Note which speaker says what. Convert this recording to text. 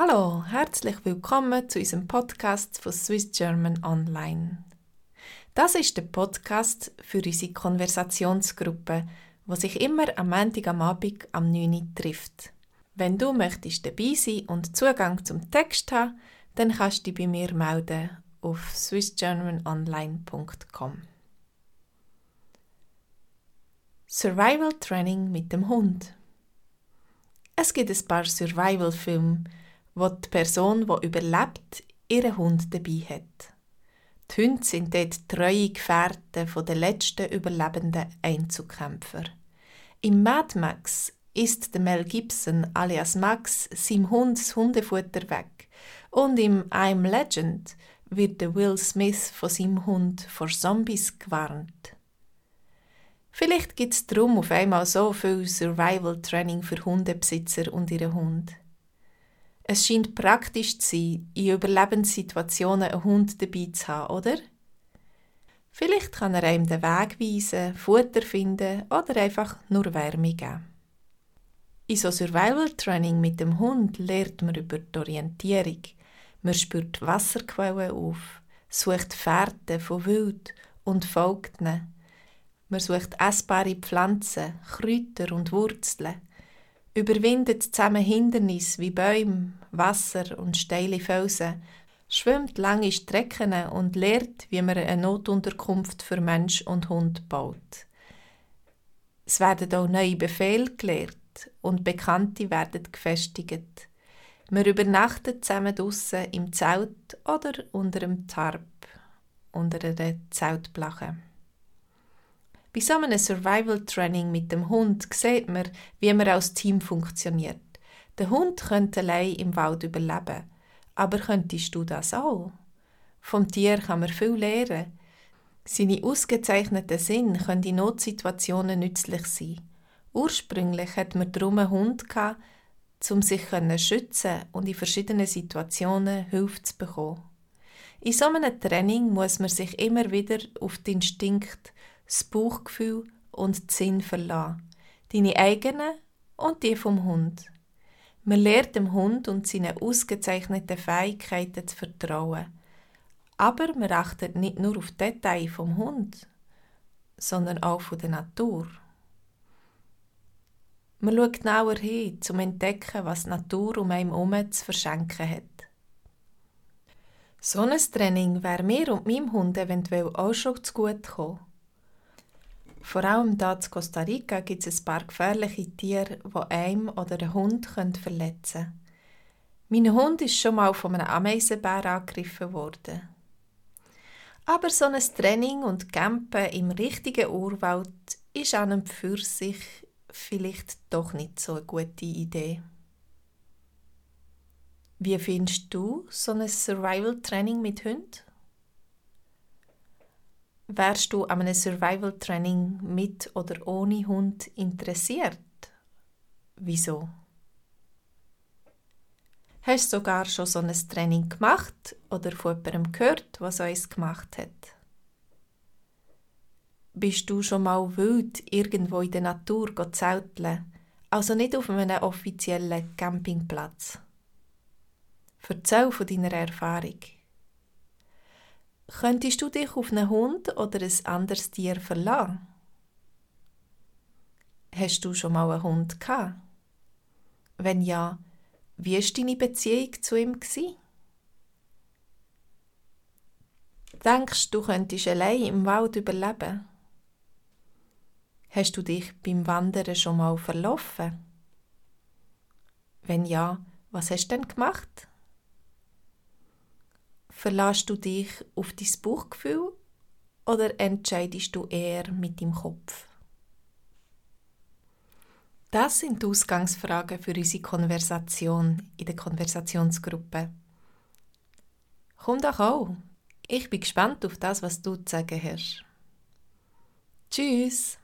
Speaker 1: Hallo, herzlich willkommen zu unserem Podcast von Swiss German Online. Das ist der Podcast für unsere Konversationsgruppe, wo sich immer am Montag am Abend am 9 Uhr trifft. Wenn du möchtest dabei sein und Zugang zum Text haben, dann kannst du dich bei mir melden auf swissgermanonline.com. Survival Training mit dem Hund. Es gibt ein paar Survival-Filme, wo die Person, die überlebt, ihren Hund dabei hat. Die Hunde sind dort treue Gefährten der letzten überlebenden Einzelkämpfer. Im Mad Max ist der Mel Gibson alias Max seinem Hund das Hundefutter weg und im I'm Legend wird der Will Smith von seinem Hund vor Zombies gewarnt. Vielleicht gibt es darum auf einmal so viel Survival-Training für Hundebesitzer und ihre Hund. Es scheint praktisch zu sein, in Überlebenssituationen einen Hund dabei zu haben, oder? Vielleicht kann er einem den Weg weisen, Futter finden oder einfach nur Wärme geben. In so Survival Training mit dem Hund lernt man über die Orientierung. Man spürt Wasserquellen auf, sucht Fährten von Wild und folgt ihnen. Man sucht essbare Pflanzen, Kräuter und Wurzeln überwindet zusammen Hindernisse wie Bäume, Wasser und steile Felsen, schwimmt lange Strecken und lernt, wie man eine Notunterkunft für Mensch und Hund baut. Es werden auch neue Befehle gelehrt und Bekannte werden gefestigt. Wir übernachten zusammen draussen im Zelt oder unter einem Tarp, unter einer Zeltplache. Bei so einem Survival-Training mit dem Hund sieht man, wie man als Team funktioniert. Der Hund könnte allein im Wald überleben. Aber könntest du das auch? Vom Tier kann man viel lernen. Seine ausgezeichneten Sinn können in Notsituationen nützlich sein. Ursprünglich hat man darum einen Hund um sich zu schützen und in verschiedenen Situationen Hilfe zu bekommen. In so einem Training muss man sich immer wieder auf den Instinkt das Bauchgefühl und den Sinn verlassen. Deine eigenen und die vom Hund. Man lernt dem Hund und seinen ausgezeichneten Fähigkeiten zu vertrauen. Aber man achtet nicht nur auf Details vom Hund, sondern auch von der Natur. Man schaut genauer hin, um zu entdecken, was die Natur um einen herum zu verschenken hat. So ein Training wäre mir und meinem Hund eventuell auch schon zu gut gekommen. Vor allem hier in Costa Rica gibt es ein paar gefährliche Tiere, die einem oder einen Hund verletzen können. Mein Hund ist schon mal von einem Ameisenbär angegriffen worden. Aber so ein Training und Campen im richtigen Urwald ist an und für sich vielleicht doch nicht so eine gute Idee. Wie findest du so ein Survival-Training mit Hunden? Wärst du an einem Survival-Training mit oder ohne Hund interessiert? Wieso? Hast du sogar schon so ein Training gemacht oder von jemandem gehört, was eins gemacht hat? Bist du schon mal wild irgendwo in der Natur zelteln, also nicht auf einem offiziellen Campingplatz? Erzähl von deiner Erfahrung. Könntest du dich auf einen Hund oder ein anderes Tier verlassen? Hast du schon mal einen Hund gehabt? Wenn ja, wie war deine Beziehung zu ihm? Denkst du, könntest allein im Wald überleben? Hast du dich beim Wandern schon mal verlaufen? Wenn ja, was hast du denn gemacht? Verlässt du dich auf dein Bauchgefühl oder entscheidest du eher mit dem Kopf? Das sind die Ausgangsfragen für unsere Konversation in der Konversationsgruppe. Komm doch auch. Ich bin gespannt auf das, was du zu sagen hast. Tschüss!